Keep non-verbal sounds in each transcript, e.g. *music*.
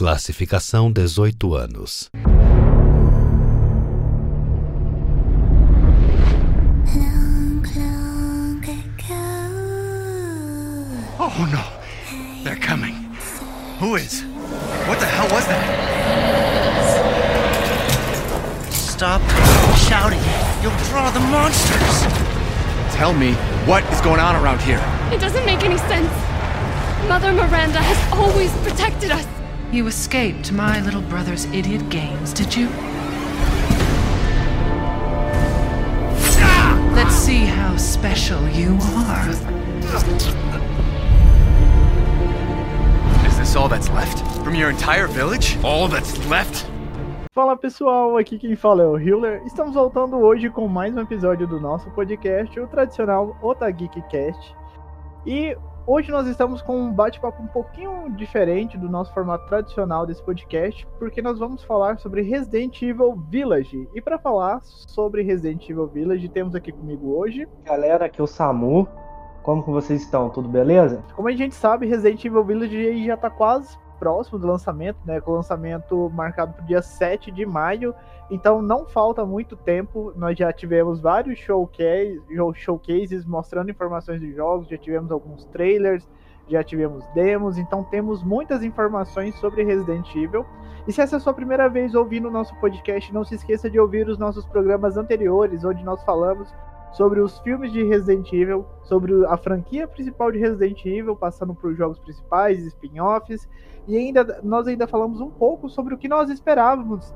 Classificação 18 anos. Oh no! They're coming. Who is? What the hell was that? Stop shouting. You'll draw the monsters. Tell me, what is going on around here? It doesn't make any sense. Mother Miranda has always protected us. You escaped my little brother's idiot games, did you? Let's see how special you are. Is this all that's left? From your entire village? All that's left? Fala pessoal, aqui quem fala é o Hiller. Estamos voltando hoje com mais um episódio do nosso podcast, o tradicional Otageekcast. E hoje nós estamos com um bate-papo um pouquinho diferente do nosso formato tradicional desse podcast, porque nós vamos falar sobre Resident Evil Village. E para falar sobre Resident Evil Village, temos aqui comigo hoje. Galera, aqui é o Samu. Como que vocês estão? Tudo beleza? Como a gente sabe, Resident Evil Village já está quase próximo do lançamento, né? Com o lançamento marcado para o dia 7 de maio. Então não falta muito tempo. Nós já tivemos vários showcase, showcases mostrando informações dos jogos, já tivemos alguns trailers, já tivemos demos, então temos muitas informações sobre Resident Evil. E se essa é a sua primeira vez ouvindo o nosso podcast, não se esqueça de ouvir os nossos programas anteriores, onde nós falamos sobre os filmes de Resident Evil, sobre a franquia principal de Resident Evil, passando por jogos principais, spin-offs, e ainda nós ainda falamos um pouco sobre o que nós esperávamos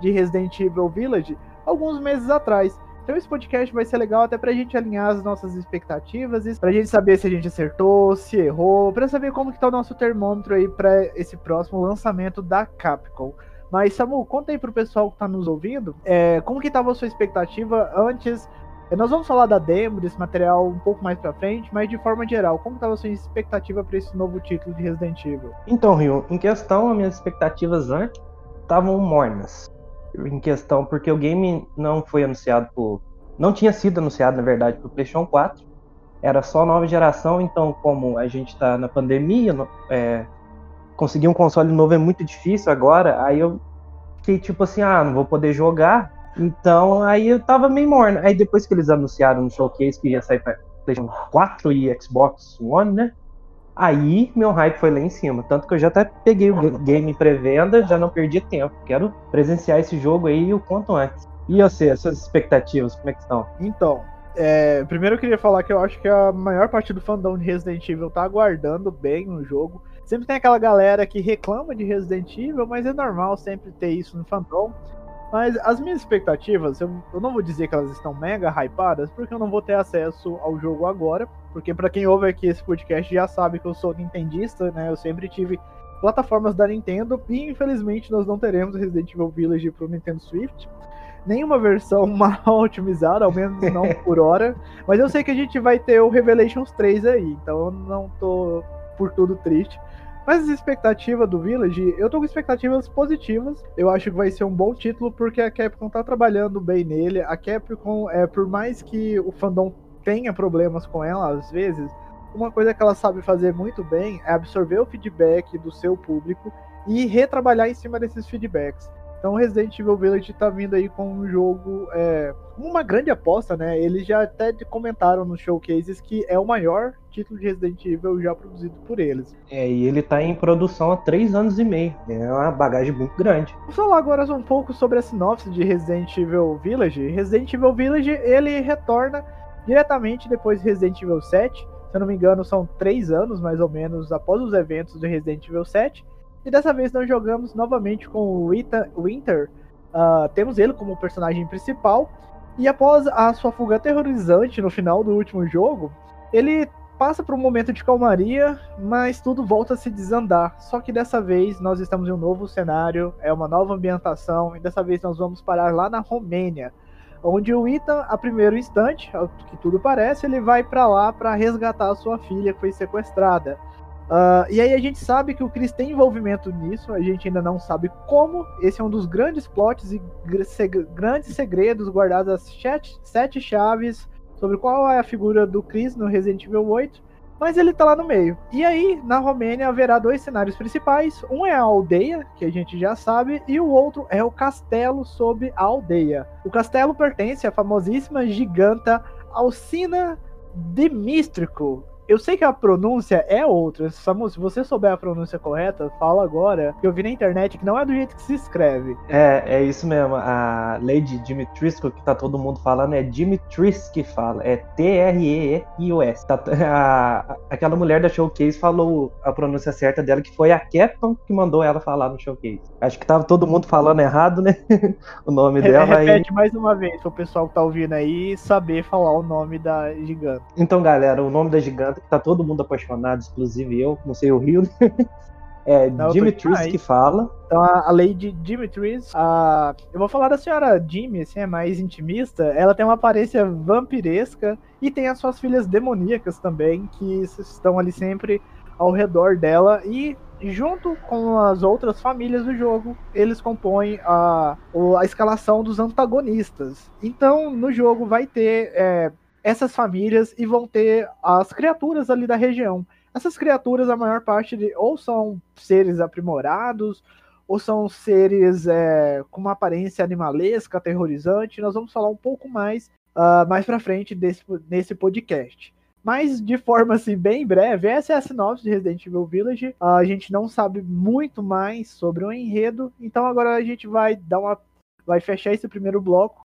de Resident Evil Village alguns meses atrás. Então esse podcast vai ser legal até pra gente alinhar as nossas expectativas, pra gente saber se a gente acertou, se errou, pra saber como que tá o nosso termômetro aí para esse próximo lançamento da Capcom. Mas Samu, conta aí pro pessoal que tá nos ouvindo, é, como que tava a sua expectativa antes nós vamos falar da demo, desse material um pouco mais pra frente, mas de forma geral, como estava sua expectativa para esse novo título de Resident Evil? Então, Rio, em questão, as minhas expectativas antes estavam mornas. Em questão, porque o game não foi anunciado por. Não tinha sido anunciado, na verdade, pro PlayStation 4. Era só nova geração, então, como a gente está na pandemia, é, conseguir um console novo é muito difícil agora. Aí eu fiquei tipo assim: ah, não vou poder jogar, então, aí eu tava meio morno. Aí depois que eles anunciaram no showcase que ia sair pra PlayStation 4 e Xbox One, né? Aí meu hype foi lá em cima. Tanto que eu já até peguei o game pré-venda, já não perdi tempo. Quero presenciar esse jogo aí o quanto antes. E você, as suas expectativas, como é que estão? Então, é, primeiro eu queria falar que eu acho que a maior parte do fandom de Resident Evil tá aguardando bem o jogo. Sempre tem aquela galera que reclama de Resident Evil, mas é normal sempre ter isso no fandom. Mas as minhas expectativas, eu, eu, não vou dizer que elas estão mega hypadas, porque eu não vou ter acesso ao jogo agora. Porque para quem ouve aqui esse podcast já sabe que eu sou nintendista, né? Eu sempre tive plataformas da Nintendo e infelizmente nós não teremos Resident Evil Village pro Nintendo Switch. Nenhuma versão *laughs* mal otimizada, ao menos não *laughs* por hora. Mas eu sei que a gente vai ter o Revelations 3 aí, então eu não tô por tudo triste. Mas a expectativa do Village, eu tô com expectativas positivas. Eu acho que vai ser um bom título porque a Capcom tá trabalhando bem nele. A Capcom, é, por mais que o fandom tenha problemas com ela às vezes, uma coisa que ela sabe fazer muito bem é absorver o feedback do seu público e retrabalhar em cima desses feedbacks. Então Resident Evil Village tá vindo aí com um jogo, é, uma grande aposta, né? Eles já até comentaram nos showcases que é o maior título de Resident Evil já produzido por eles. É, e ele tá em produção há três anos e meio. É uma bagagem muito grande. Vamos falar agora um pouco sobre a sinopse de Resident Evil Village. Resident Evil Village, ele retorna diretamente depois de Resident Evil 7. Se eu não me engano, são três anos, mais ou menos, após os eventos de Resident Evil 7 e dessa vez nós jogamos novamente com o Rita Winter. Uh, temos ele como personagem principal. E após a sua fuga aterrorizante no final do último jogo, ele passa por um momento de calmaria, mas tudo volta a se desandar. Só que dessa vez nós estamos em um novo cenário, é uma nova ambientação, e dessa vez nós vamos parar lá na Romênia, onde o Ethan, a primeiro instante, ao que tudo parece, ele vai para lá para resgatar a sua filha que foi sequestrada. Uh, e aí a gente sabe que o Chris tem envolvimento nisso, a gente ainda não sabe como. Esse é um dos grandes plots e grandes segredos guardados as sete, sete chaves sobre qual é a figura do Chris no Resident Evil 8. Mas ele tá lá no meio. E aí, na Romênia, haverá dois cenários principais. Um é a aldeia, que a gente já sabe, e o outro é o castelo sob a aldeia. O castelo pertence à famosíssima giganta Alcina Demístrico, eu sei que a pronúncia é outra. Samu, se você souber a pronúncia correta, fala agora. Que eu vi na internet que não é do jeito que se escreve. É, é isso mesmo. A Lady Dimitrisco, que tá todo mundo falando, é Dimitris que fala. É T-R-E-I-O-S. Tá, *laughs* aquela mulher da Showcase falou a pronúncia certa dela, que foi a Captain que mandou ela falar no Showcase. Acho que tava todo mundo falando errado, né? *laughs* o nome dela. Repete aí... mais uma vez, pro pessoal que tá ouvindo aí saber falar o nome da gigante. Então, galera, o nome da gigante que tá todo mundo apaixonado, inclusive eu, não sei o Rio. *laughs* É não, Dimitris que fala. Então a, a Lady Dimitris, a, eu vou falar da senhora Jimmy, assim, é mais intimista. Ela tem uma aparência vampiresca e tem as suas filhas demoníacas também, que estão ali sempre ao redor dela. E junto com as outras famílias do jogo, eles compõem a, a escalação dos antagonistas. Então no jogo vai ter. É, essas famílias e vão ter as criaturas ali da região. Essas criaturas, a maior parte de, ou são seres aprimorados, ou são seres é, com uma aparência animalesca, aterrorizante. Nós vamos falar um pouco mais uh, mais para frente desse, nesse podcast. Mas de forma assim bem breve, essa é a sinopse de Resident Evil Village. Uh, a gente não sabe muito mais sobre o enredo, então agora a gente vai dar uma vai fechar esse primeiro bloco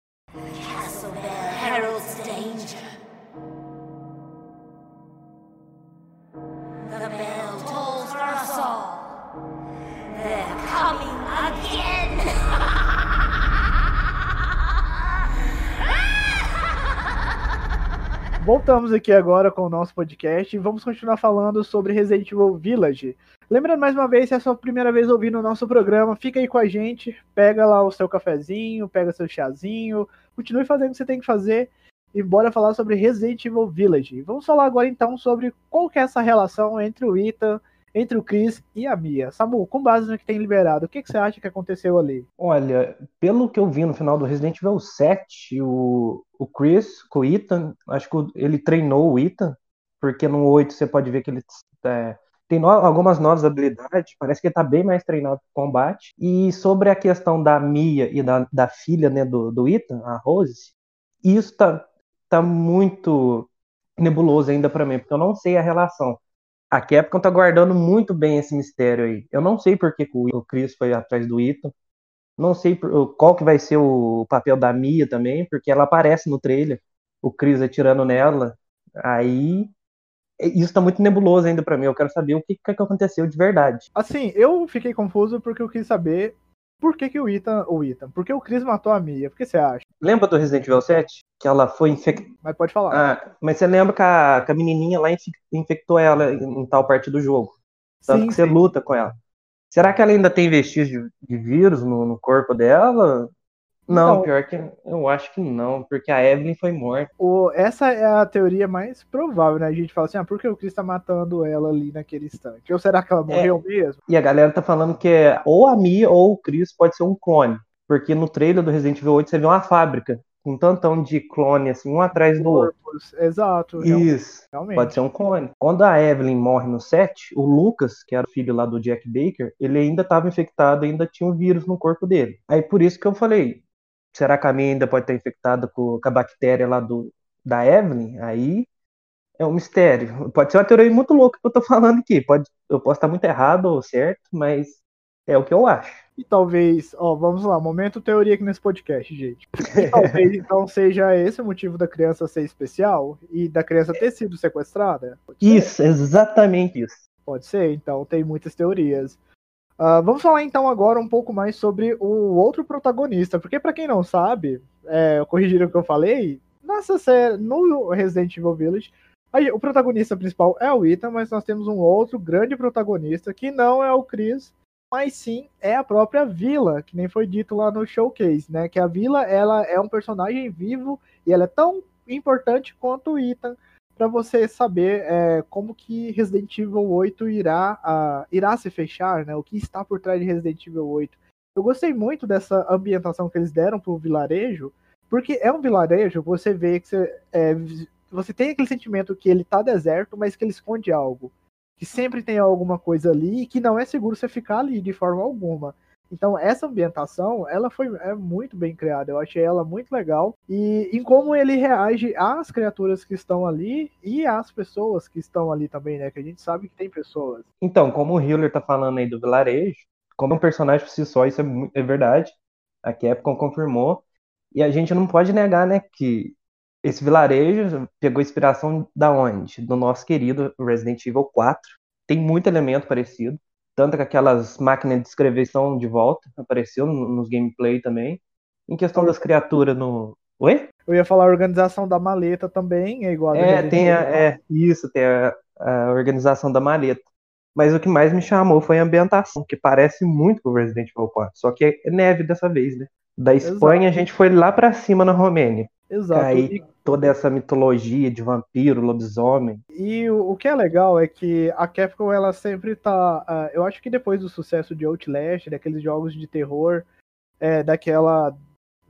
Voltamos aqui agora com o nosso podcast e vamos continuar falando sobre Resident Evil Village. Lembrando mais uma vez, se é a sua primeira vez ouvindo o nosso programa, fica aí com a gente, pega lá o seu cafezinho, pega seu chazinho, continue fazendo o que você tem que fazer e bora falar sobre Resident Evil Village. Vamos falar agora então sobre qual que é essa relação entre o Ethan entre o Chris e a Mia. Samu, com base no que tem liberado, o que, que você acha que aconteceu ali? Olha, pelo que eu vi no final do Resident Evil 7, o, o Chris com o Ethan, acho que ele treinou o Ethan, porque no 8 você pode ver que ele é, tem no, algumas novas habilidades, parece que ele tá bem mais treinado para combate. E sobre a questão da Mia e da, da filha né, do, do Ethan, a Rose, isso tá, tá muito nebuloso ainda para mim, porque eu não sei a relação a Capcom tá guardando muito bem esse mistério aí. Eu não sei por que o Chris foi atrás do Ethan. Não sei qual que vai ser o papel da Mia também, porque ela aparece no trailer, o Chris atirando nela. Aí isso tá muito nebuloso ainda para mim. Eu quero saber o que, que aconteceu de verdade. Assim, eu fiquei confuso porque eu quis saber por que, que o Ethan. O Ethan. Por que o Chris matou a Mia? Por que você acha? Lembra do Resident Evil 7? Que ela foi infectada. Mas pode falar. Ah, mas você lembra que a, que a menininha lá infectou ela em, tal parte do jogo? Tanto sim, que você sim. luta com ela. Será que ela ainda tem vestígios de, de vírus no, no corpo dela? Não, então, pior que eu acho que não, porque a Evelyn foi morta. O, essa é a teoria mais provável, né? A gente fala assim, ah, por que o Chris tá matando ela ali naquele instante? Ou será que ela morreu é, mesmo? E a galera tá falando que é ou a Mia ou o Chris pode ser um clone. Porque no trailer do Resident Evil 8 você vê uma fábrica um tantão de clone, assim, um atrás do outro. Exato. Isso. Realmente. Pode ser um clone. Quando a Evelyn morre no set, o Lucas, que era o filho lá do Jack Baker, ele ainda estava infectado, ainda tinha um vírus no corpo dele. Aí por isso que eu falei, será que a minha ainda pode estar infectada com, com a bactéria lá do, da Evelyn? Aí é um mistério. Pode ser uma teoria muito louca que eu tô *laughs* falando aqui. Pode, eu posso estar muito errado ou certo, mas é o que eu acho. E talvez, ó, vamos lá, momento teoria aqui nesse podcast, gente. E talvez *laughs* então seja esse o motivo da criança ser especial e da criança ter sido sequestrada? Isso, exatamente isso. Pode ser, então tem muitas teorias. Uh, vamos falar então agora um pouco mais sobre o outro protagonista, porque para quem não sabe, é, corrigir o que eu falei, nessa série, no Resident Evil Village, o protagonista principal é o Ethan, mas nós temos um outro grande protagonista que não é o Chris, mas sim é a própria Vila, que nem foi dito lá no showcase, né? Que a Vila ela é um personagem vivo e ela é tão importante quanto o Ethan para você saber é, como que Resident Evil 8 irá, uh, irá se fechar, né? O que está por trás de Resident Evil 8. Eu gostei muito dessa ambientação que eles deram para o vilarejo, porque é um vilarejo, você vê que você, é, você tem aquele sentimento que ele tá deserto, mas que ele esconde algo. Que sempre tem alguma coisa ali e que não é seguro você ficar ali de forma alguma. Então, essa ambientação, ela foi é muito bem criada. Eu achei ela muito legal. E em como ele reage às criaturas que estão ali e às pessoas que estão ali também, né? Que a gente sabe que tem pessoas. Então, como o Hiller tá falando aí do vilarejo, como um personagem por si só, isso é, é verdade. A Capcom confirmou. E a gente não pode negar, né, que esse vilarejo pegou inspiração da onde? Do nosso querido Resident Evil 4. Tem muito elemento parecido. Tanto que aquelas máquinas de escrever estão de volta, apareceu nos gameplay também. Em questão das criaturas no. Oi? Eu ia falar a organização da maleta também, é igual a É, tem a, é, isso, tem a, a, organização da maleta. Mas o que mais me chamou foi a ambientação, que parece muito com o Resident Evil 4, só que é neve dessa vez, né? Da Espanha Exato. a gente foi lá para cima na Romênia. Exato. Aí toda essa mitologia de vampiro, lobisomem. E o, o, que é legal é que a Capcom ela sempre tá. Uh, eu acho que depois do sucesso de Outlast, daqueles jogos de terror, é, daquela.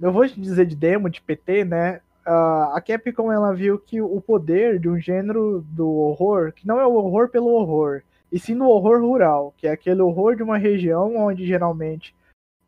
Eu vou dizer de demo, de PT, né? Uh, a Capcom ela viu que o poder de um gênero do horror, que não é o horror pelo horror, e sim no horror rural, que é aquele horror de uma região onde geralmente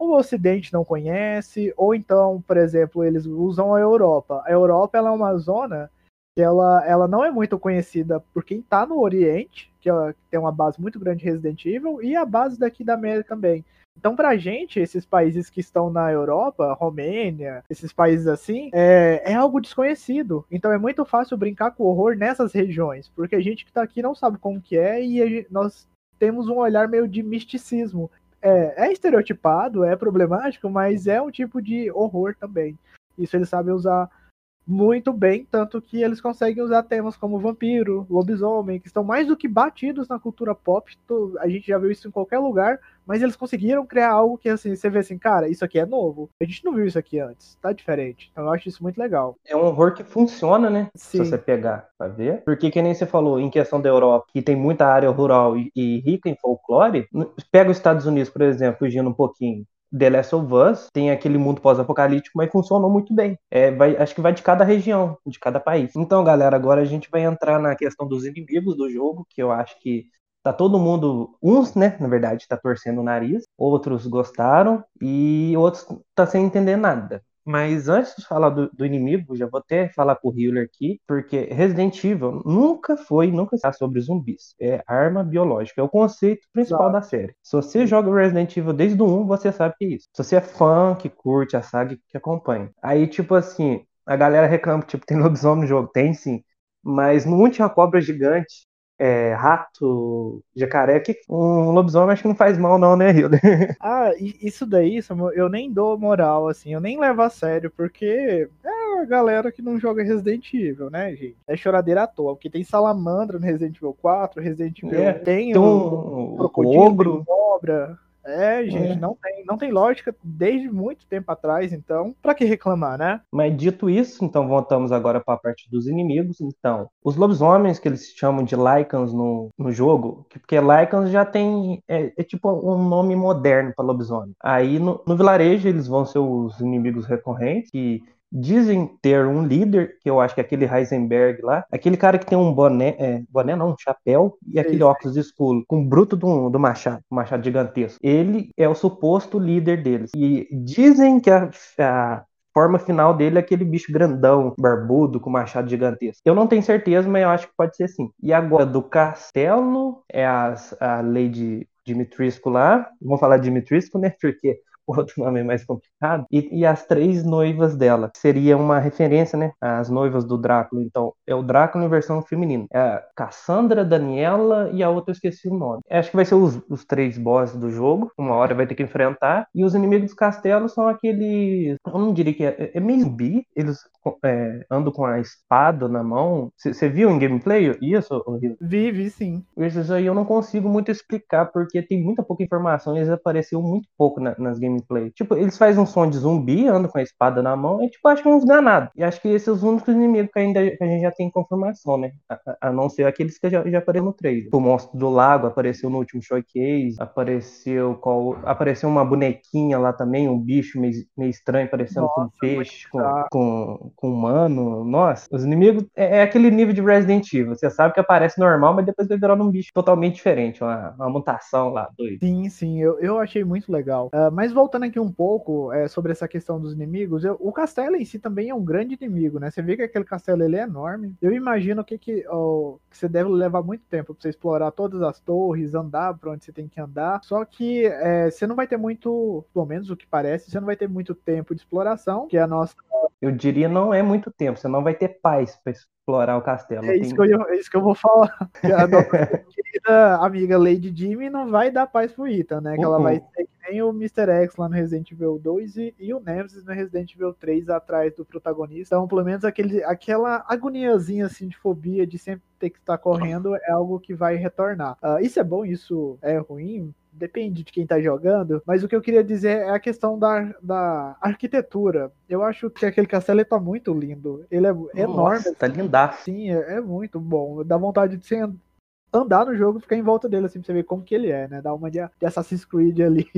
o Ocidente não conhece, ou então, por exemplo, eles usam a Europa. A Europa ela é uma zona que ela, ela não é muito conhecida por quem está no Oriente, que, é, tem uma base muito grande de Resident Evil, e a base daqui da América também. Então, pra gente, esses países que estão na Europa, Romênia, esses países assim, é, é algo desconhecido. Então é muito fácil brincar com horror nessas regiões, porque a gente que tá aqui não sabe como que é e gente, nós temos um olhar meio de misticismo é, é estereotipado, é problemático, mas é um tipo de horror também. Isso eles sabem usar muito bem, tanto que eles conseguem usar temas como vampiro, lobisomem, que estão mais do que batidos na cultura pop. A gente já viu isso em qualquer lugar, mas eles conseguiram criar algo que assim, você vê assim, cara, isso aqui é novo. A gente não viu isso aqui antes, tá diferente. Então eu acho isso muito legal. É um horror que funciona, né? Sim. Se você pegar pra ver. Porque que nem você falou, em questão da Europa, que tem muita área rural e, e rica em folclore, pega os Estados Unidos, por exemplo, fugindo um pouquinho. The Last of Us tem aquele mundo pós-apocalíptico, mas funcionou muito bem. É, vai, acho que vai de cada região, de cada país. Então, galera, agora a gente vai entrar na questão dos inimigos do jogo, que eu acho que tá todo mundo, uns, né, na verdade, tá torcendo o nariz, outros gostaram e outros tá sem entender nada. Mas antes de falar do, do, inimigo, já vou até falar com o Healer aqui, porque Resident Evil nunca foi, nunca está sobre zumbis. É arma biológica, é o conceito principal da série. Se você joga Resident Evil desde o 1, você sabe que é isso. Se você é fã, que curte a saga, que acompanha. Aí, tipo assim, a galera reclama, tipo, *laughs* tem lobisomem no jogo. Tem sim. Mas não tinha cobra gigante é, rato, jacaré, que um lobisomem acho que não faz mal não, né, Hilda? *laughs* ah, isso daí, eu nem dou moral, assim, eu nem levo a sério, porque é a galera que não joga Resident Evil, né, gente? É choradeira à toa, porque tem salamandra no Resident Evil 4, Resident Evil é, tem, o, o, o crocodilo, cobra, é, gente, é. Não, tem, não tem lógica desde muito tempo atrás, então, para que reclamar, né? Mas dito isso, então voltamos agora para a parte dos inimigos. Então, os lobisomens que eles chamam de Lycans no, no jogo, porque Lycans já tem. É, é tipo um nome moderno para lobisomem. Aí no, no vilarejo eles vão ser os inimigos recorrentes, que dizem ter um líder, que eu acho que é aquele Heisenberg lá, aquele cara que tem um boné, é, boné não, um chapéu e aquele Isso. óculos escuro, com o bruto do, do machado, um machado gigantesco. Ele é o suposto líder deles. E dizem que a, a forma final dele é aquele bicho grandão, barbudo, com machado gigantesco. Eu não tenho certeza, mas eu acho que pode ser sim. E agora, do castelo, é a, a Lady Dimitrisco lá. Vamos falar de Dimitrisco, né? Porque *laughs* outro nome é mais complicado, e, e, as três noivas dela. Seria uma referência, né? As noivas do Drácula. Então, é o Drácula em versão feminina. É a Cassandra, Daniela e a outra eu esqueci o nome. Acho que vai ser os, os três bosses do jogo. Uma hora vai ter que enfrentar. E os inimigos do castelo são aqueles. Eu não diria que é, é meio zumbi. Eles é, andam com a espada na mão. Você viu em gameplay isso, Vi, vi sim. Isso aí eu não consigo muito explicar, porque tem muita pouca informação. Eles apareceram muito pouco na, nas gameplays gameplay. Tipo, eles fazem um som de zumbi, andam com a espada na mão, e tipo, acho que uns ganados. E acho que esses são os únicos inimigos que ainda que a gente já tem confirmação, né? A, a não ser aqueles que já, já apareceram no trailer. O monstro do lago apareceu no último showcase, apareceu qual. Apareceu uma bonequinha lá também, um bicho meio, meio estranho, parecendo Nossa, com um peixe, com, com, com humano. Nossa, os inimigos é, é, aquele nível de Resident Evil. Você sabe que aparece normal, mas depois vai virar um bicho totalmente diferente, uma, uma mutação lá, doido. Sim, sim, eu, eu achei muito legal. Uh, mas voltando aqui um pouco é, sobre essa questão dos inimigos, eu, o castelo em si também é um grande inimigo, né? Você vê que aquele castelo ele é enorme. Eu imagino que, que, oh, que você deve levar muito tempo pra você explorar todas as torres, andar pra onde você tem que andar. Só que é, você não vai ter muito, pelo menos o que parece, você não vai ter muito tempo de exploração, que é a nossa eu diria não é muito tempo, você não vai ter paz para explorar o castelo. É isso, Tem... eu, é isso que eu vou falar. *laughs* a nossa querida amiga Lady Jimmy não vai dar paz pro Ethan, né? Que ela vai ser que nem o Mr. X lá no Resident Evil 2 e, e, o Nemesis no Resident Evil 3 atrás do protagonista. Então, pelo menos aquele, aquela agoniazinha assim de fobia de sempre ter que estar correndo é algo que vai retornar. Uh, isso é bom, isso é ruim? Depende de quem tá jogando, mas o que eu queria dizer é a questão da, da arquitetura. Eu acho que aquele castelo tá muito lindo. Ele é Nossa, enorme. Tá lindaço. Sim, é, é, muito bom. Dá vontade de você andar no jogo e ficar em volta dele, assim, pra você ver como que ele é, né? Dá uma de, de Assassin's Creed ali.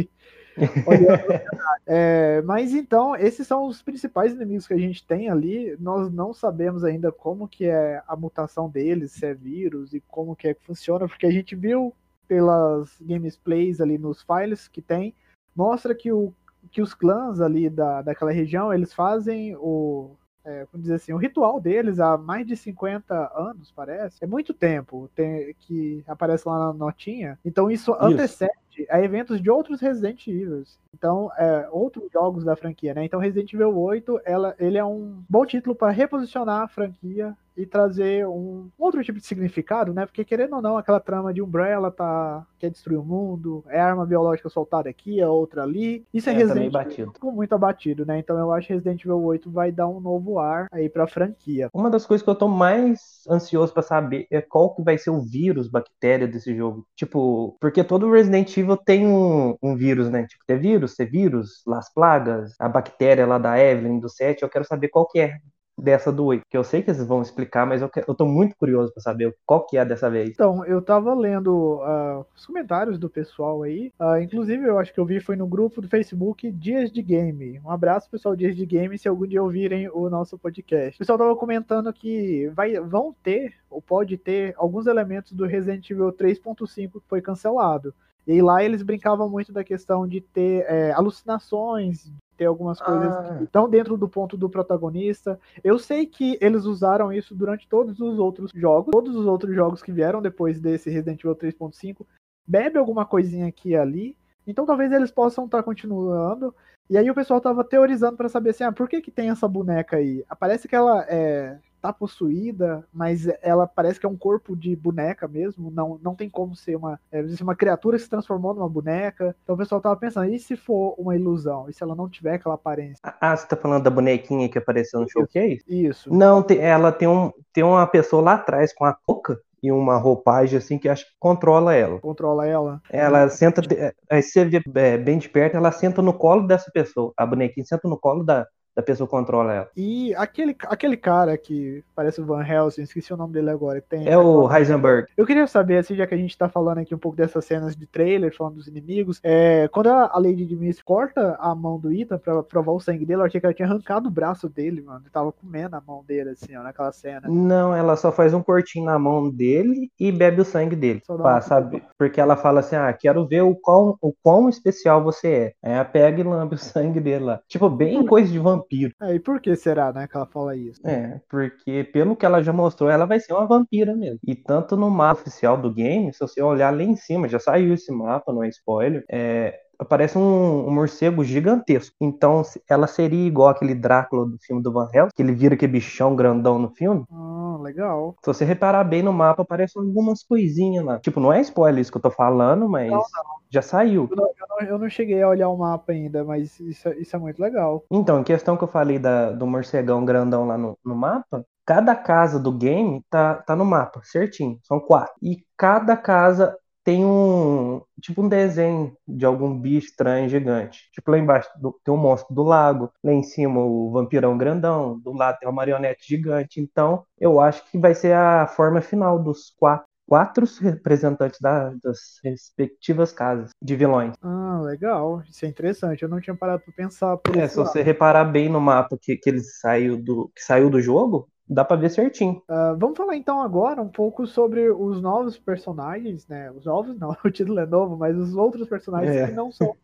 *laughs* é, mas então, esses são os principais inimigos que a gente tem ali. Nós não sabemos ainda como que é a mutação deles, se é vírus e como que é que funciona, porque a gente viu pelas gameplays ali nos files que tem, mostra que, o, que os clãs ali da, daquela região, eles fazem o, é, vamos dizer assim, o ritual deles há mais de 50 anos, parece. É muito tempo tem, que aparece lá na notinha. Então isso, isso. antecede a eventos de outros Resident Evil. Então, é, outros jogos da franquia, né? Então Resident Evil 8, ela, ele é um bom título para reposicionar a franquia e trazer um outro tipo de significado, né? Porque querendo ou não, aquela trama de Umbrella tá quer destruir o mundo, é arma biológica soltada aqui, a outra ali. Isso é, é Resident Evil muito abatido, né? Então eu acho que Resident Evil 8 vai dar um novo ar aí pra franquia. Uma das coisas que eu tô mais ansioso para saber é qual que vai ser o vírus, bactéria desse jogo. Tipo, porque todo Resident Evil tem um, um vírus, né? Tipo, ter vírus, ter vírus, las plagas, a bactéria lá da Evelyn, do 7, eu quero saber qual que é dessa do 8, que eu sei que eles vão explicar, mas eu, que, eu tô muito curioso para saber qual que é dessa vez. Então, eu tava lendo uh, os comentários do pessoal aí, uh, inclusive eu acho que eu vi foi no grupo do Facebook Dias de Game. Um abraço, pessoal, Dias de Game, se algum dia ouvirem o nosso podcast. O pessoal tava comentando que vai, vão ter, ou pode ter, alguns elementos do Resident Evil 3.5 que foi cancelado. E lá eles brincavam muito da questão de ter é, alucinações, ter algumas coisas ah. que estão dentro do ponto do protagonista. Eu sei que eles usaram isso durante todos os outros jogos, todos os outros jogos que vieram depois desse Resident Evil 3.5, bebe alguma coisinha aqui e ali. Então talvez eles possam estar tá continuando. E aí o pessoal tava teorizando para saber assim, ah, por que que tem essa boneca aí? Parece que ela é tá possuída, mas ela parece que é um corpo de boneca mesmo, não, não tem como ser uma, é, uma criatura que se transformou numa boneca. Então o pessoal tava pensando, e se for uma ilusão? E se ela não tiver aquela aparência? Ah, você tá falando da bonequinha que apareceu no showcase? Isso. Não, ela tem, um, tem uma pessoa lá atrás com a boca e uma roupagem assim que acho que controla ela. Controla ela. Ela senta, aí você vê é, bem de perto, ela senta no colo dessa pessoa. A bonequinha senta no colo da, da pessoa controla ela. E aquele, aquele cara que parece o Van Helsing, esqueci o nome dele agora. Tem, é o Heisenberg. Eu queria saber, assim, já que a gente tá falando aqui um pouco dessas cenas de trailer, falando dos inimigos, é, quando a, Lady Dimitri corta a mão do Ethan pra provar o sangue dele, eu achei que ela tinha arrancado o braço dele, mano. Ele tava comendo a mão dele, assim, ó, naquela cena. Não, ela só faz um cortinho na mão dele e bebe o sangue dele. Pra saber. Porque ela fala assim, ah, quero ver o quão, o quão especial você é. Aí ela pega e lambe o sangue dele lá. Tipo, bem coisa de vampiro vampiro. É, e por que será, né, que ela fala isso? É, porque pelo que ela já mostrou, ela vai ser uma vampira mesmo. E tanto no mapa oficial do game, se você olhar lá em cima, já saiu esse mapa, não é spoiler, é, aparece um, um, morcego gigantesco. Então, ela seria igual aquele Drácula do filme do Van Helsing, que ele vira aquele bichão grandão no filme. Ah, legal. Se você reparar bem no mapa, aparecem algumas coisinhas lá. Tipo, não é spoiler isso que eu tô falando, mas não, não. já saiu. Eu não, eu, não, eu não, cheguei a olhar o mapa ainda, mas isso, é, isso é muito legal. Então, em questão que eu falei da, do morcegão grandão lá no, no mapa, cada casa do game tá, tá no mapa, certinho. São quatro. E cada casa tem um tipo um desenho de algum bicho estranho gigante. Tipo lá embaixo do, tem um monstro do lago, lá em cima o vampirão grandão, do lado tem uma marionete gigante. Então eu acho que vai ser a forma final dos quatro quatro representantes da, das respectivas casas de vilões. Ah, legal. Isso é interessante. Eu não tinha parado para pensar por É, se lado. você reparar bem no mapa que, que ele saiu do, que saiu do jogo, dá pra ver certinho. Ah, vamos falar então agora um pouco sobre os novos personagens, né? Os novos não, *laughs* o título é novo, mas os outros personagens É. que não são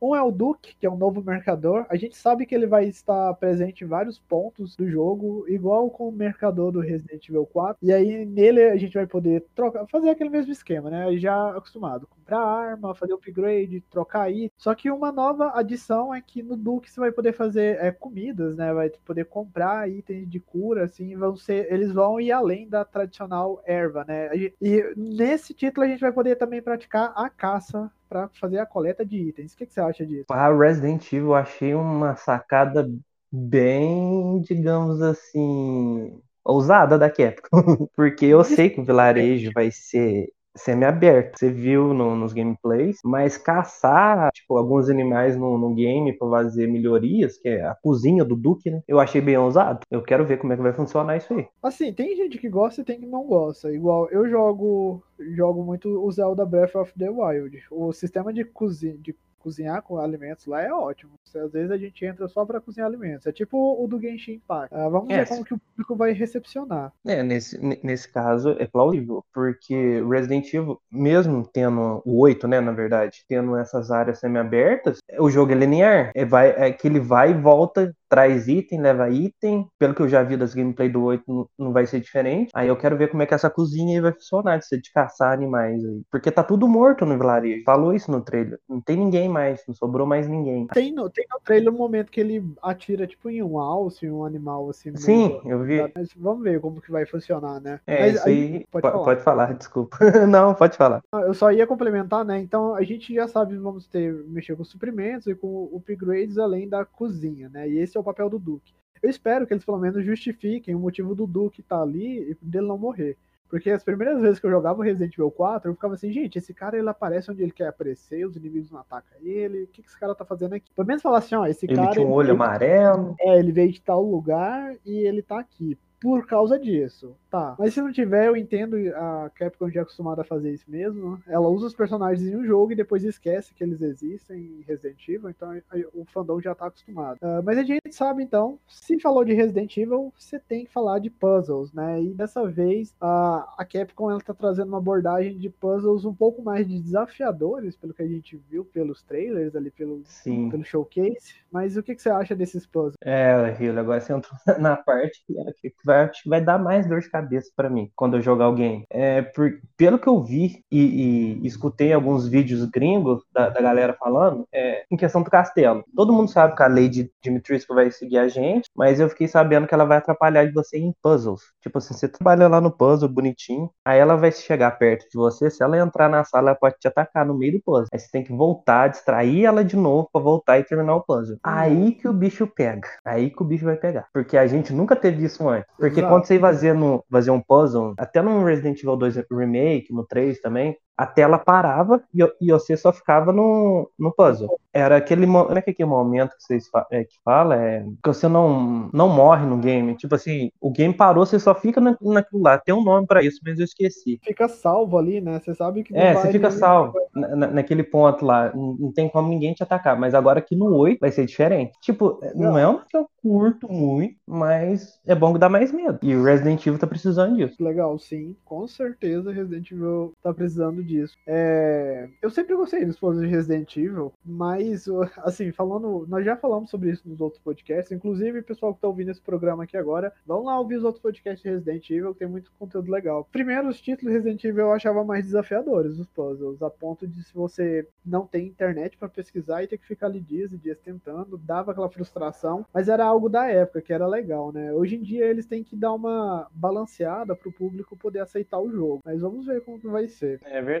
Um é o Duke, que é um novo mercador. A gente sabe que ele vai estar presente em vários pontos do jogo, igual com o mercador do Resident Evil 4. E aí nele a gente vai poder trocar, fazer aquele mesmo esquema, né? Já acostumado. Comprar arma, fazer upgrade, trocar aí. Só que uma nova adição é que no Duke você vai poder fazer é, comidas, né? Vai poder comprar itens de cura, assim, vão ser. Eles vão ir além da tradicional erva, né? E nesse título a gente vai poder também praticar a caça para fazer a coleta de itens. O que, que você acha disso? A Resident Evil eu achei uma sacada bem, digamos assim, ousada da Capcom. *laughs* Porque eu sei que o vilarejo *laughs* vai ser semi-aberto. Você viu no- nos gameplays, mas caçar, tipo, alguns animais no, no game pra fazer melhorias, que é a cozinha do Duke, né? Eu achei bem ousado. Eu quero ver como é que vai funcionar isso aí. Assim, tem gente que gosta e tem que não gosta. Igual eu jogo jogo muito o Zelda Breath of the Wild. O sistema de cozinha de cozinhar com alimentos lá é ótimo. Às vezes a gente entra só para cozinhar alimentos. É tipo o do Genshin Impact. Ah, vamos É, ver como que o público vai recepcionar. É, nesse, ne- nesse caso é plausível, porque Resident Evil, mesmo tendo o 8, né, na verdade, tendo essas áreas semi-abertas, o jogo é linear, é, vai, é que ele vai e volta, traz item, leva item, pelo que eu já vi das gameplay do 8, não, vai ser diferente, aí eu quero ver como é que essa cozinha aí vai funcionar, de ser de caçar animais aí, porque tá tudo morto no vilarejo, falou isso no trailer, não tem ninguém mais, não sobrou mais ninguém. Tem no, tem no trailer um momento que ele atira tipo em um alce, em um animal assim. Sim, meio eu vi. Mas vamos ver como que vai funcionar, né? É, Mas isso aí, pode po- falar. pode falar, desculpa. *laughs* não, pode falar. Ah, Eu só ia complementar, né? Então a gente já sabe, vamos ter mexer com suprimentos e com upgrades além da cozinha, né? E esse é o papel do Duke. Eu espero que eles pelo menos justifiquem o motivo do Duke estar ali e dele não morrer. Porque as primeiras vezes que eu jogava o Resident Evil 4, eu ficava assim, gente, esse cara ele aparece onde ele quer aparecer, os inimigos não atacam ele, o que, que esse cara tá fazendo aqui? Pelo menos falar assim, ó, esse Ele cara. tinha um olho ele- amarelo. é, ele veio de tal lugar e ele tá aqui. Por causa disso. Tá. Mas se não tiver, eu entendo. A Capcom já é acostumada a fazer isso mesmo. né? Ela usa os personagens em um jogo e depois esquece que eles existem em Resident Evil. Então o fandom já tá acostumado. Ah, mas a gente sabe então, se falou de Resident Evil, você tem que falar de puzzles, né? E dessa vez a, a Capcom ela tá trazendo uma abordagem de puzzles um pouco mais de desafiadores, pelo que a gente viu pelos trailers ali, pelo, Sim. pelo showcase. Mas o que, que você acha desses puzzles? É, Hilo, agora você entrou *laughs* na parte que, que vai, acho que vai dar mais dor de cabeça pra mim quando eu jogar game. É, por, pelo que eu vi e, e escutei alguns vídeos gringos da, da galera falando, é, em questão do castelo. Todo mundo sabe que a Lady Dimitrescu vai seguir a gente, mas eu fiquei sabendo que ela vai atrapalhar de você em puzzles. Tipo assim, você trabalha lá no puzzle bonitinho, aí ela vai chegar perto de você, se ela entrar na sala, ela pode te atacar no meio do puzzle. Aí você tem que voltar, distrair ela de novo pra voltar e terminar o puzzle. Aí que o bicho pega. Aí que o bicho vai pegar. Porque a gente nunca teve isso antes. Porque quando você fazia, no, fazia um puzzle, até no Resident Evil 2 Remake, no 3 também, a tela parava e, e você só ficava no, no puzzle. Era aquele, mo- não é que aquele momento que vocês é, que fala, é que você não, não morre no game. Tipo assim, o game parou, você só fica na, naquilo lá. Tem um nome pra isso, mas eu esqueci. Fica salvo ali, né? Você sabe que não É, você fica salvo na- na- naquele ponto lá. Não não tem como ninguém te atacar. Mas agora aqui no 8 vai ser diferente. Tipo, não é uma que eu curto muito, mas é bom que dá mais medo. E o Resident Evil tá precisando disso. Legal, sim, com certeza Resident Evil tá precisando disso. É, Eu sempre gostei dos puzzles de Resident Evil, mas, assim, falando. Nós já falamos sobre isso nos outros podcasts, inclusive, pessoal que tá ouvindo esse programa aqui agora, vão lá ouvir os outros podcasts de Resident Evil, que tem muito conteúdo legal. Primeiro, os títulos de Resident Evil eu achava mais desafiadores, os puzzles, a ponto de se você não tem internet pra pesquisar e ter que ficar ali dias e dias tentando, dava aquela frustração, mas era algo da época que era legal, né? Hoje em dia eles têm que dar uma balanceada pro público poder aceitar o jogo, mas vamos ver como que vai ser. É verdade.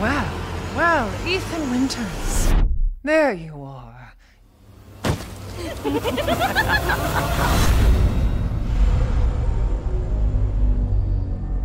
Well, well, Ethan Winters. There you are. *laughs*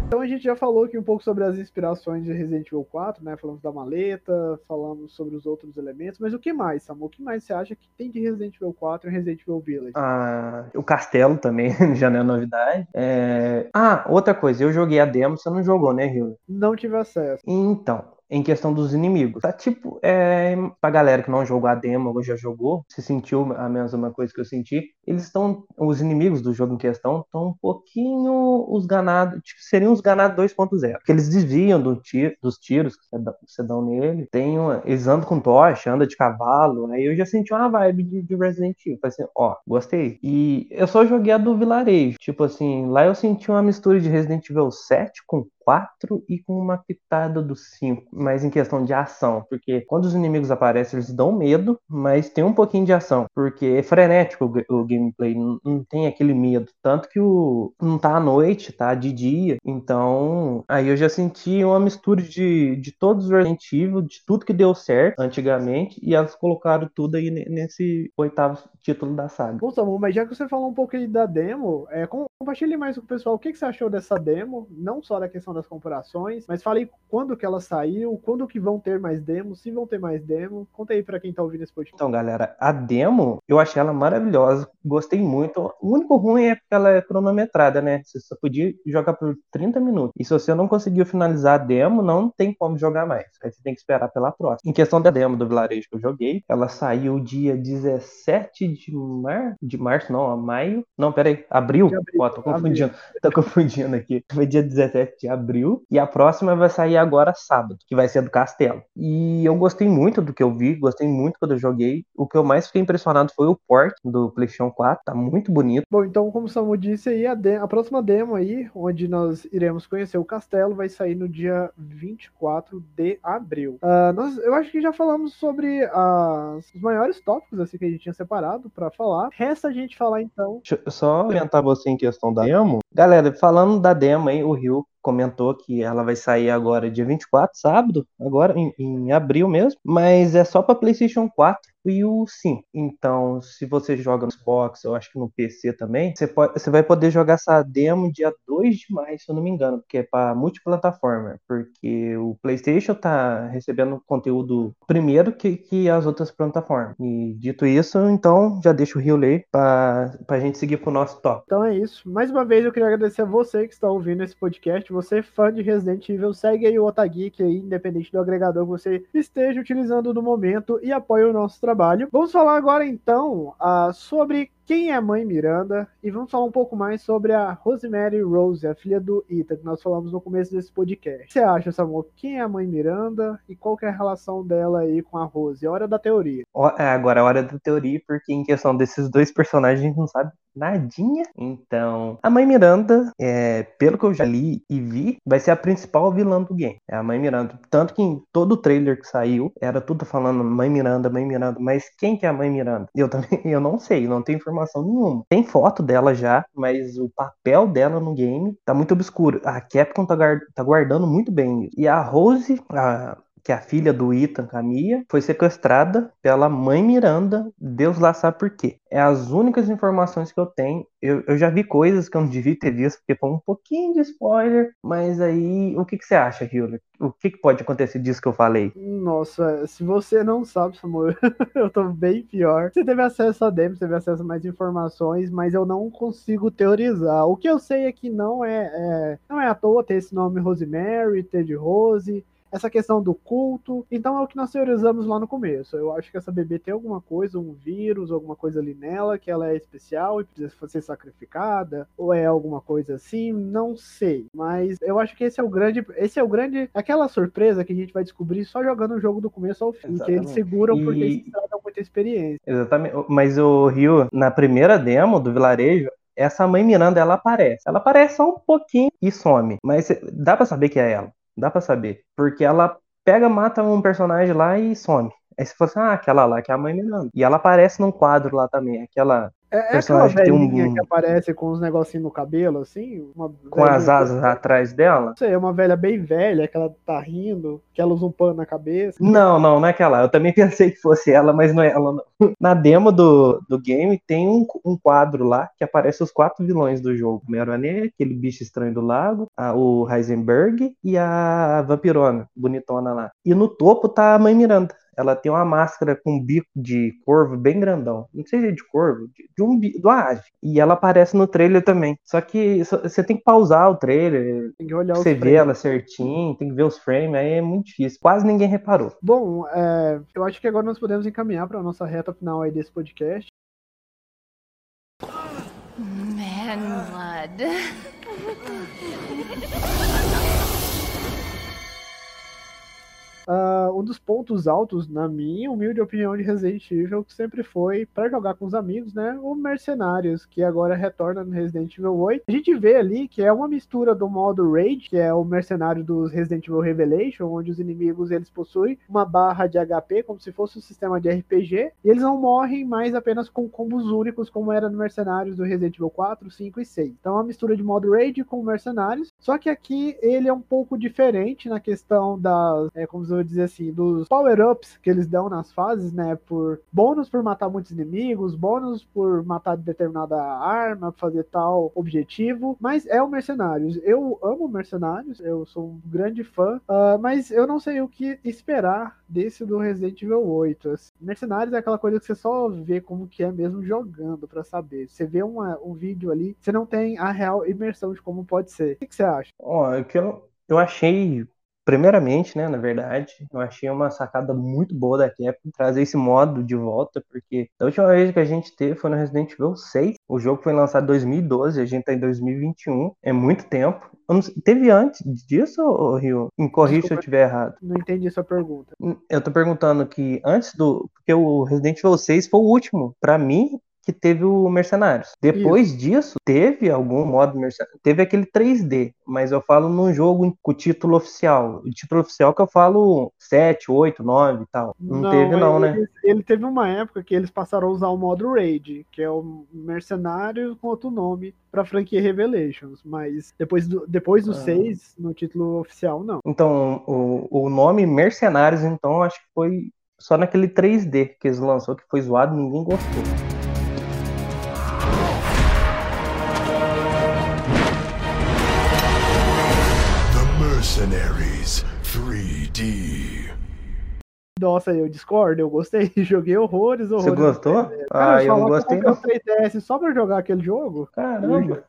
Então a gente já falou aqui um pouco sobre as inspirações de Resident Evil 4, né? Falamos da maleta, falamos sobre os outros elementos, mas o que mais, Samu? O que mais você acha que tem de Resident Evil 4 e Resident Evil Village? Ah, o castelo também *laughs* já não é novidade. É... Ah, outra coisa, eu joguei a demo, você não jogou, né, Rio? Não tive acesso. Então, em questão dos inimigos. Tá tipo, é, pra galera que não jogou a demo ou já jogou, se sentiu a mesma coisa que eu senti, eles estão, os inimigos do jogo em questão estão um pouquinho os ganados, tipo, seriam os ganados 2.0, porque eles desviam do tiro, dos tiros que você dá nele, tem uma, eles andam com tocha, andam de cavalo, aí eu já senti uma vibe de, de Resident Evil, assim, ó, gostei. E eu só joguei a do vilarejo, tipo assim, lá eu senti uma mistura de Resident Evil 7 com 4 e com uma pitada do 5, mas em questão de ação, porque quando os inimigos aparecem, eles dão medo, mas tem um pouquinho de ação, porque é frenético o, o gameplay, não, não, tem aquele medo, tanto que o não tá à noite, tá de dia, então aí eu já senti uma mistura de, de todos os Resident Evil, de tudo que deu certo antigamente, e elas colocaram tudo aí nesse oitavo título da saga. Bom, Samu, mas já que você falou um pouco aí da demo, é, compartilhe mais com o pessoal o que, que você achou dessa demo, não só da questão das comparações, mas falei quando que ela saiu, quando que vão ter mais demos, se vão ter mais demo. Conta aí para quem tá ouvindo esse podcast. Então, galera, a demo, eu achei ela maravilhosa, gostei muito. O único ruim é que ela é cronometrada, né? Você só podia jogar por 30 minutos. E se você não conseguiu finalizar a demo, não tem como jogar mais. Aí você tem que esperar pela próxima. Em questão da demo do vilarejo que eu joguei, ela saiu dia 17 de março, de março, não, maio. Não, peraí, abril. abril. Ó, tô confundindo, abril. tô confundindo aqui. Foi dia 17 de abril abril. E a próxima vai sair agora sábado, que vai ser do Castelo. E eu gostei muito do que eu vi, gostei muito quando eu joguei. O que eu mais fiquei impressionado foi o port do PlayStation 4, tá muito bonito. Bom, então, como o Samu disse aí, a, a próxima demo aí, onde nós iremos conhecer o castelo, vai sair no dia 24 de abril. Uh, nós, eu acho que já falamos sobre as, os maiores tópicos assim, que a gente tinha separado para falar. Resta a gente falar então. Deixa eu só orientar você em questão da demo. Galera, falando da demo aí, o Rio comentou que ela vai sair agora dia 24, sábado, agora em, em abril mesmo, mas é só para PlayStation 4 e o 5. Então, se você joga no Xbox, eu acho que no PC também, você, pode, você vai poder jogar essa demo dia 2 de maio, se eu não me engano, porque é para multiplataforma, porque o PlayStation tá recebendo conteúdo primeiro que, que as outras plataformas. E dito isso, então já deixo o Rio ler para a gente seguir pro nosso top. Então é isso. Mais uma vez eu queria agradecer a você que está ouvindo esse podcast. Você fã de Resident Evil, segue aí o Otageek aí, independente do agregador que você esteja utilizando no momento e apoie o nosso trabalho trabalho. Vamos falar agora então uh, sobre quem é a mãe Miranda e vamos falar um pouco mais sobre a Rosemary Rose, a filha do Ita, que nós falamos no começo desse podcast. O que você acha, Samuel? Quem é a mãe Miranda e qual é a relação dela aí com a Rose? É hora da teoria. É, agora é hora da teoria, porque em questão desses dois personagens a gente não sabe nadinha. Então, a mãe Miranda, é, pelo que eu já li e vi, vai ser a principal vilã do game. É a mãe Miranda. Tanto que em todo o trailer que saiu, era tudo falando mãe Miranda, mãe Miranda. Mas quem que é a mãe Miranda? Eu também *laughs* eu não sei, não tenho informação informação nenhuma. Tem foto dela já, mas o papel dela no game tá muito obscuro. A Capcom tá, tá guardando muito bem. E a Rose, a, que é a filha do Ethan Camilla, foi sequestrada pela mãe Miranda, Deus lá sabe por quê. É as únicas informações que eu tenho. Eu, eu já vi coisas que eu não devia ter visto, porque foi um pouquinho de spoiler, mas aí, o que, que você acha, Hildre? O que, que pode acontecer disso que eu falei? Nossa, se você não sabe, Samuel, *laughs* eu tô bem pior. Você teve acesso a demo, você teve acesso a mais informações, mas eu não consigo teorizar. O que eu sei é que não é, é não é à toa ter esse nome Rosemary, ter de Rose, essa questão do culto. Então é o que nós teorizamos lá no começo. Eu acho que essa bebê tem alguma coisa, um vírus, alguma coisa ali nela, que ela é especial e precisa ser sacrificada, ou é alguma coisa assim, não sei. Mas eu acho que esse é o grande. Esse é o grande. Aquela surpresa que a gente vai descobrir só jogando o jogo do começo ao fim. Exatamente. Que eles seguram porque eles trazem muita experiência. Exatamente. Mas o Rio, na primeira demo do vilarejo, essa mãe Miranda ela aparece. Ela aparece só um pouquinho e some. Mas dá para saber que é ela. Dá para saber. Porque ela pega, mata um personagem lá e some. Aí você fala assim, ah, aquela lá que é a mãe Miranda. E ela aparece num quadro lá também, aquela É, é aquela personagem que tem um- velhinha que aparece com os negocinhos no cabelo, assim? Uma com as velhinha- asas atrás dela. Não sei, é uma velha bem velha, que ela tá rindo, que ela usa um pano na cabeça. Não, não, não é aquela. Eu também *laughs* pensei que fosse ela, mas não é ela, não. *laughs* Na demo do, do game tem um, um quadro lá que aparece os quatro vilões do jogo. O Meruane, aquele bicho estranho do lago, a- o Heisenberg e a Vampirona, bonitona lá. E no topo tá a Mãe Miranda. Ela tem uma máscara com um bico de corvo bem grandão. Não sei se é de corvo, de, de um do ave. E ela aparece no trailer também. Só que só- você tem que pausar o trailer, Tem que olhar você vê ela certinho, tem que ver os frames, aí é muito difícil. Quase ninguém reparou. Bom, é, eu acho que agora nós podemos encaminhar para a nossa reta final aí desse podcast. Man blood. Ah, um dos pontos altos, na minha humilde opinião, de Resident Evil, que sempre foi para jogar com os amigos, né? O Mercenários, que agora retorna no Resident Evil 8. A gente vê ali que é uma mistura do modo Raid, que é o mercenário dos Resident Evil Revelation, onde os inimigos eles possuem uma barra de HP, como se fosse um sistema de RPG, e eles não morrem mais apenas com combos únicos, como era no Mercenários do Resident Evil 4, 5 e 6. Então é uma mistura de modo Raid com Mercenários, só que aqui ele é um pouco diferente na questão das, é, como eu vou dizer assim, dos power-ups que eles dão nas fases, né? Por bônus por matar muitos inimigos, bônus por matar determinada arma, fazer tal objetivo. Mas é o Mercenários. Eu amo Mercenários, eu sou um grande fã, ah, mas eu não sei o que esperar desse do Resident Evil 8. Mercenários é aquela coisa que você só vê como que é mesmo jogando pra saber. Você vê uma- um vídeo ali, você não tem a real imersão de como pode ser. O que, que você acha? Ó, que eu, eu achei, primeiramente, né, na verdade, eu achei uma sacada muito boa da Capcom trazer esse modo de volta, porque da última vez que a gente teve foi no Resident Evil 6, o jogo foi lançado em 2012, a gente tá em 2021, é muito tempo. Sei- teve antes disso, ô, Rio? Me corrija se eu estiver errado. Não entendi sua pergunta. Eu tô perguntando que antes do. Porque o Resident Evil 6 foi o último, pra mim, que teve o Mercenários. Depois disso, teve algum modo Mercenários. Teve aquele 3D, mas eu falo num jogo com o título oficial. O título oficial que eu falo 7, 8, 9 e tal. Não, teve, não, né? ele, ele teve uma época que eles passaram a usar o modo Raid, que é o Mercenário com outro nome pra franquia Revelations, mas depois do, depois do Ah. 6, no título oficial, não. Então, o, o nome Mercenários, então, acho que foi só naquele 3D que eles lançou, que foi zoado, ninguém gostou. Mercenaries 3D. Nossa, eu discordo, eu gostei, *laughs* joguei horrores, horrores. Você gostou? Cara, Ah, eu não gostei, comprei não. o 3DS só pra jogar aquele jogo. Caramba.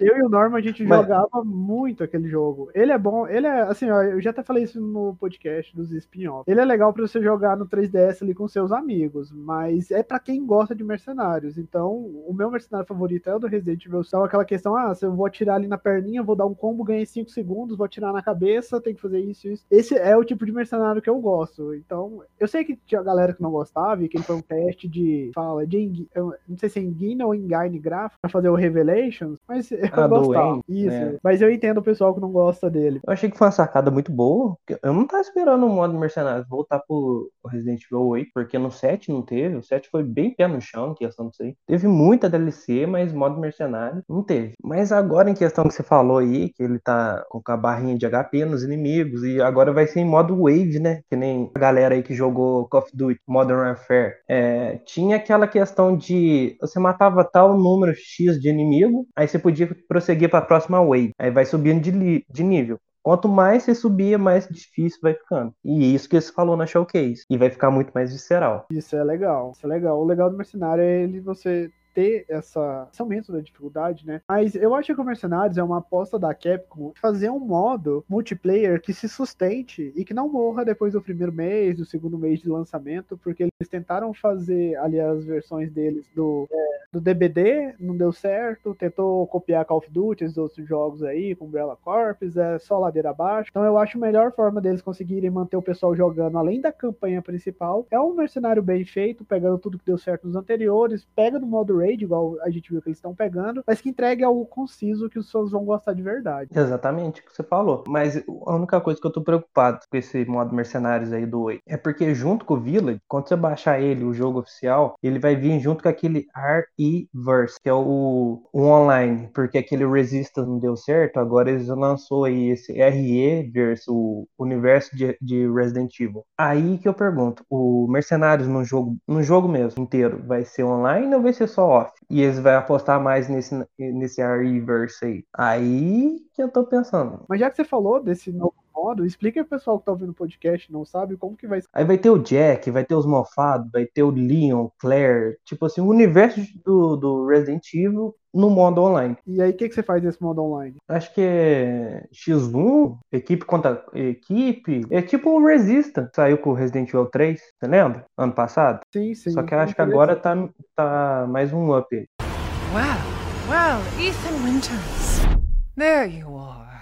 Eu e o Norman, a gente Mas- jogava muito aquele jogo. Ele é bom, ele é, assim, ó, eu já até falei isso no podcast dos spin-off. Ele é legal pra você jogar no 3DS ali com seus amigos, mas é pra quem gosta de mercenários. Então, o meu mercenário favorito é o do Resident Evil. Só aquela questão, ah, se eu vou atirar ali na perninha, vou dar um combo, ganhei 5 segundos, vou atirar na cabeça, tem que fazer isso e isso. Esse é o tipo de mercenário que eu gosto. Então, eu sei que tinha galera que não gostava e que ele foi um teste de, fala, de, não sei se é Engine ou Engine Graphics pra fazer o Revelations, mas eu Ah, gostava. Wayne, Isso. né? Mas eu entendo o pessoal que não gosta dele. Eu achei que foi uma sacada muito boa. Eu não tava esperando o modo mercenário voltar pro Resident Evil 8, porque no 7 não teve. O 7 foi bem pé no chão em questão disso aí. Teve muita DLC, mas modo mercenário não teve. Mas agora, em questão que você falou aí, que ele tá com a barrinha de HP nos inimigos, e agora vai ser em modo Wave, né? Que nem a galera aí que jogou Call of Duty Modern Warfare. É, tinha aquela questão de você matava tal número X de inimigo, aí você podia prosseguir pra próxima Wave. Aí vai subindo de, de nível. Quanto mais você subia, mais difícil vai ficando. E isso que você falou na showcase. E vai ficar muito mais visceral. Isso é legal. Isso é legal. O legal do mercenário é ele você ter essa, esse aumento da dificuldade, né? Mas eu acho que o Mercenários é uma aposta da Capcom fazer um modo multiplayer que se sustente e que não morra depois do primeiro mês, do segundo mês de lançamento, porque eles tentaram fazer ali as versões deles do, é, do DBD, não deu certo, tentou copiar Call of Duty, os outros jogos aí, com Umbrella Corps, é só ladeira abaixo. Então eu acho a melhor forma deles conseguirem manter o pessoal jogando além da campanha principal é um mercenário bem feito, pegando tudo que deu certo nos anteriores, pega no modo Raid, igual a gente viu que eles estão pegando, mas que entregue algo conciso que os fãs vão gostar de verdade. Exatamente o que você falou. Mas a única coisa que eu tô preocupado com esse modo mercenários aí do 8 é porque junto com o Village, quando você baixar ele, o jogo oficial, ele vai vir junto com aquele RE-Verse, que é o, o online, porque aquele Resistance não deu certo, agora eles lançou aí esse RE-Verse, o universo de, de Resident Evil. Aí que eu pergunto, o Mercenários no jogo, no jogo mesmo inteiro, vai ser online ou vai ser só off? E eles vão apostar mais nesse, nesse RE-Verse aí. Aí que eu tô pensando. Mas já que você falou desse novo modo, explica pro pessoal que tá ouvindo o podcast não sabe como que vai ser. Aí vai ter o Jack, vai ter os mofados, vai ter o Leon, Claire, tipo assim, o universo do, do Resident Evil no modo online. E aí, o que, que você faz nesse modo online? Acho que é X1, equipe contra equipe. É tipo o Resista, saiu com o Resident Evil 3, você lembra? Ano passado? Sim, sim. Só que eu acho que agora tá, tá mais um up. Well, well, Ethan Winters. There you are.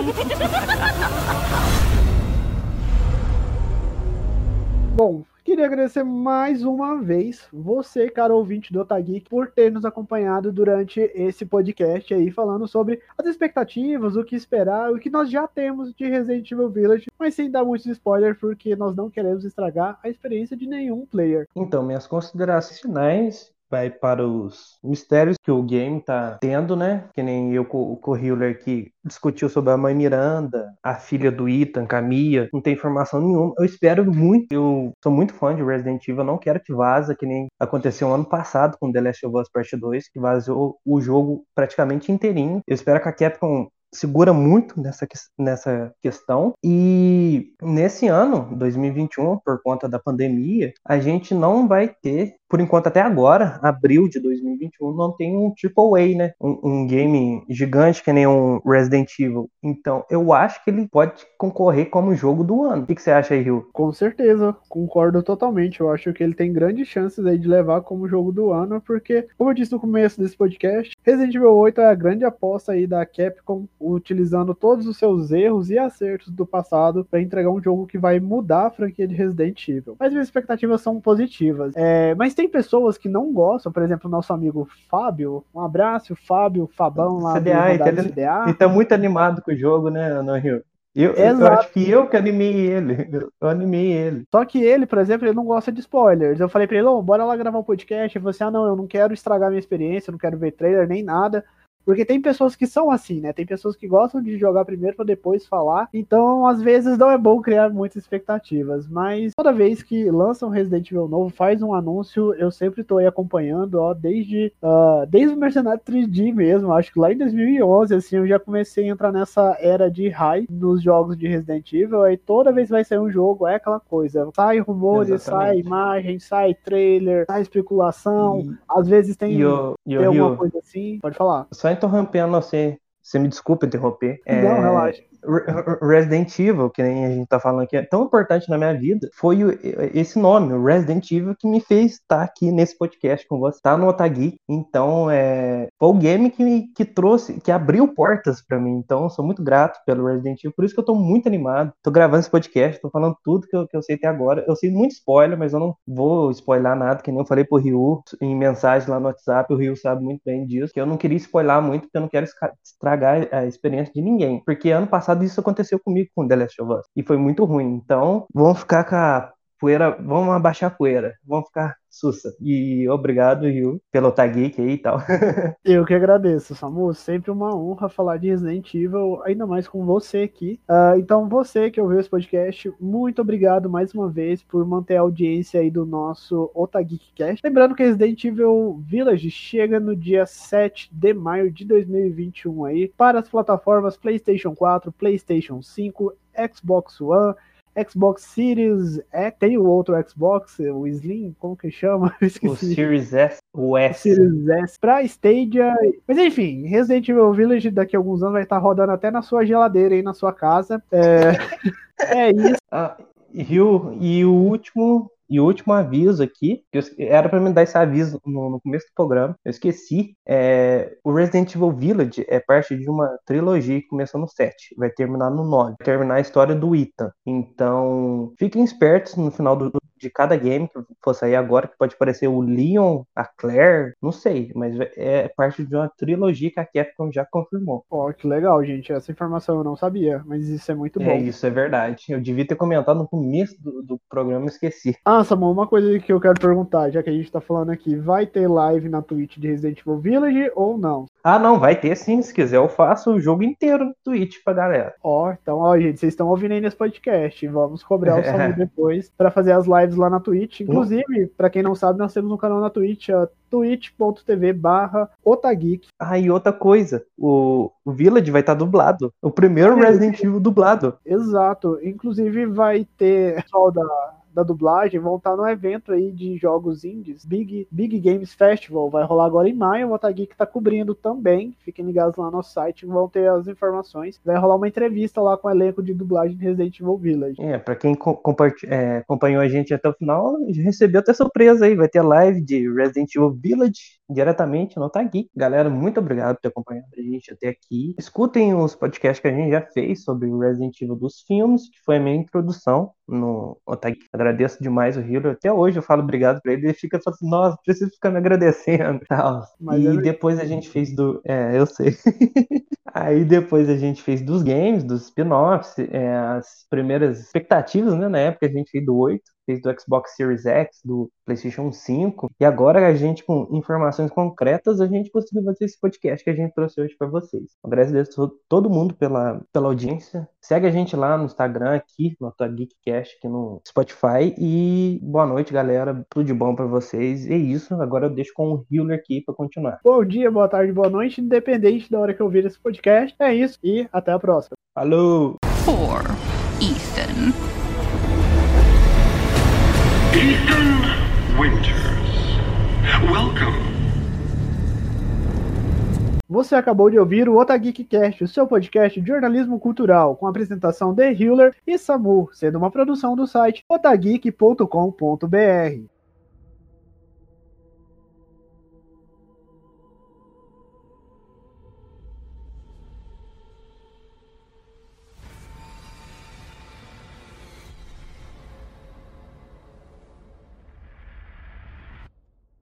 *laughs* Bom, queria agradecer mais uma vez você, cara ouvinte do Otageek, por ter nos acompanhado durante esse podcast aí, falando sobre as expectativas, o que esperar, o que nós já temos de Resident Evil Village, mas sem dar muitos spoilers, porque nós não queremos estragar a experiência de nenhum player. Então, minhas considerações finais vai para os mistérios que o game tá tendo, né? Que nem eu com o Hiller que discutiu sobre a mãe Miranda, a filha do Ethan, Camilla, não tem informação nenhuma. Eu espero muito, eu sou muito fã de Resident Evil, eu não quero que vaza, que nem aconteceu ano passado com The Last of Us Part 2, que vazou o jogo praticamente inteirinho. Eu espero que a Capcom segura muito nessa, nessa questão. E nesse ano, 2021, por conta da pandemia, a gente não vai ter, por enquanto até agora, abril de 2021, não tem um AAA, né? Um, um game gigante que nem um Resident Evil. Então, eu acho que ele pode concorrer como jogo do ano. O que, que você acha aí, Rio? Com certeza, concordo totalmente. Eu acho que ele tem grandes chances aí de levar como jogo do ano, porque, como eu disse no começo desse podcast, Resident Evil 8 é a grande aposta aí da Capcom utilizando todos os seus erros e acertos do passado para entregar um jogo que vai mudar a franquia de Resident Evil. Mas minhas expectativas são positivas. É, mas tem pessoas que não gostam, por exemplo, o nosso amigo Fábio. Um abraço, Fábio, Fabão lá CDA, do ele, CDA. Ele tá muito animado com o jogo, né, no Rio? Eu, eu acho que eu que animei ele. Eu animei ele. Só que ele, por exemplo, ele não gosta de spoilers. Eu falei pra ele, oh, bora lá gravar um podcast. Ele falou assim: ah, não, eu não quero estragar minha experiência, eu não quero ver trailer nem nada. Porque tem pessoas que são assim, né? Tem pessoas que gostam de jogar primeiro para depois falar. Então, às vezes, não é bom criar muitas expectativas. Mas toda vez que lança um Resident Evil novo, faz um anúncio, eu sempre tô aí acompanhando, ó, desde, uh, desde o Mercenário 3D mesmo. Acho que lá em 2011, assim, eu já comecei a entrar nessa era de high nos jogos de Resident Evil. Aí toda vez que vai sair um jogo, é aquela coisa. Sai rumores, Exatamente. sai imagem, sai trailer, sai especulação. E... Às vezes tem, e tem alguma coisa assim. Pode falar. Só interrompendo você, você me desculpa interromper. Não, é... relaxa. Resident Evil, que nem a gente tá falando aqui, é tão importante na minha vida, foi o, esse nome, o Resident Evil, que me fez estar aqui nesse podcast com você, tá no Otagui. Então, é, foi o game que, que trouxe, que abriu portas para mim. Então, sou muito grato pelo Resident Evil, por isso que eu tô muito animado. Tô gravando esse podcast, tô falando tudo que eu, que eu sei até agora. Eu sei muito spoiler, mas eu não vou spoiler nada, que nem eu falei pro Ryu em mensagem lá no WhatsApp, o Ryu sabe muito bem disso, que eu não queria spoiler muito, porque eu não quero estragar a experiência de ninguém. Porque ano passado passado isso aconteceu comigo com The Last of Us. E foi muito ruim. Então, vamos ficar com a poeira, vamos abaixar a poeira, vamos ficar sussa. E obrigado, Rio, pelo tag aí e tal. *laughs* Eu que agradeço, Samu. Sempre uma honra falar de Resident Evil, ainda mais com você aqui. Uh, então, você que ouviu esse podcast, muito obrigado mais uma vez por manter a audiência aí do nosso Otageekcast. Lembrando que Resident Evil Village chega no dia 7 de maio de 2021 aí para as plataformas PlayStation 4, PlayStation 5, Xbox One, Xbox Series é tem o outro Xbox, o Slim, como que chama? *laughs* O Series S, o S. O Series S pra Stadia. Mas enfim, Resident Evil Village daqui a alguns anos vai estar rodando até na sua geladeira aí na sua casa. É, *laughs* é isso. Ah, e, o, e o último e o último aviso aqui, que eu, era para me dar esse aviso no, no, começo do programa, eu esqueci. É, o Resident Evil Village é parte de uma trilogia que começou no 7, vai terminar no 9, vai terminar a história do Ethan. Então, fiquem espertos no final do, de cada game que for sair agora, que pode parecer o Leon, a Claire, não sei, mas é parte de uma trilogia que a Capcom já confirmou. Ó, que legal, gente. Essa informação eu não sabia, mas isso é muito bom. É, isso é verdade. Eu devia ter comentado no começo do, do programa e esqueci. Ah, Samuel, uma coisa que eu quero perguntar, já que a gente tá falando aqui, vai ter live na Twitch de Resident Evil Village ou não? Ah, não, vai ter sim. Se quiser, eu faço o jogo inteiro no Twitch pra galera. Ó, então, ó, gente, vocês estão ouvindo aí nesse podcast. Vamos cobrar o *laughs* Samuel depois para fazer as lives lá na Twitch. Inclusive, para quem não sabe, nós temos um canal na Twitch, ó, twitch.tv barra Otageek. Ah, e outra coisa, o, o Village vai estar tá dublado. O primeiro Resident Evil dublado. Exato. Inclusive vai ter *laughs* pessoal da da dublagem vão estar no evento aí de jogos indies, Big, Big Games Festival, vai rolar agora em maio, o Otageek tá cobrindo também, fiquem ligados lá no site, vão ter as informações, vai rolar uma entrevista lá com o elenco de dublagem de Resident Evil Village. É, pra quem é, acompanhou a gente até o final, recebeu até surpresa aí, vai ter live de Resident Evil Village diretamente no Otageek. Galera, muito obrigado por ter acompanhado a gente até aqui. Escutem os podcasts que a gente já fez sobre o Resident Evil dos filmes, que foi a minha introdução no agradeço demais o Hiro. Até hoje eu falo obrigado pra ele. Ele fica falando assim, nossa, preciso ficar me agradecendo. Tal. e eu... depois a gente fez do. É, eu sei. *laughs* Aí depois a gente fez dos games, dos spin-offs, é, as primeiras expectativas, né? Na época a gente fez do 8 fez do Xbox Series X, do PlayStation 5, e agora a gente, com informações concretas, a gente conseguiu fazer esse podcast que a gente trouxe hoje para vocês. Agradeço a todo mundo pela, pela audiência. Segue a gente lá no Instagram, aqui, no Tua Geekcast, aqui no Spotify. E boa noite, galera. Tudo de bom para vocês. E é isso. Agora eu deixo com o Hiller aqui para continuar. Bom dia, boa tarde, boa noite, independente da hora que eu vir esse podcast. É isso e até a próxima. Falou! For Ethan. Ethan Winters. Welcome. Você acabou de ouvir o Otageekcast, o seu podcast de jornalismo cultural, com apresentação de Hiller e Samu, sendo uma produção do site otageek.com.br.